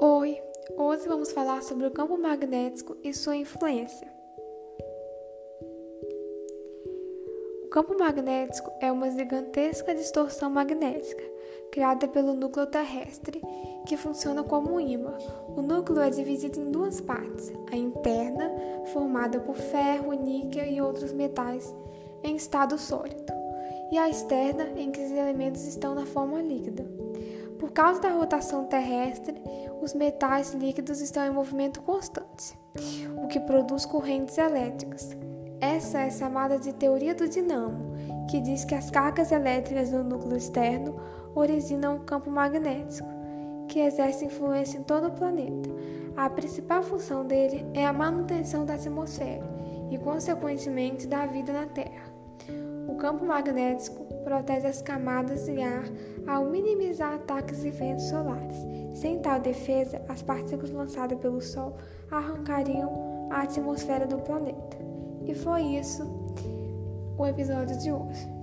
Hoje vamos falar sobre o campo magnético e sua influência. O campo magnético é uma gigantesca distorção magnética criada pelo núcleo terrestre, que funciona como um ímã. O núcleo é dividido em duas partes: a interna, formada por ferro, níquel e outros metais em estado sólido, e a externa, em que os elementos estão na forma líquida. Por causa da rotação terrestre, os metais líquidos estão em movimento constante, o que produz correntes elétricas. Essa é chamada de teoria do dinamo, que diz que as cargas elétricas do núcleo externo originam um campo magnético, que exerce influência em todo o planeta. A principal função dele é a manutenção da atmosfera e, consequentemente, da vida na Terra. O campo magnético protege as camadas de ar ao minimizar ataques de ventos solares. Sem tal defesa, as partículas lançadas pelo Sol arrancariam a atmosfera do planeta. E foi isso o episódio de hoje.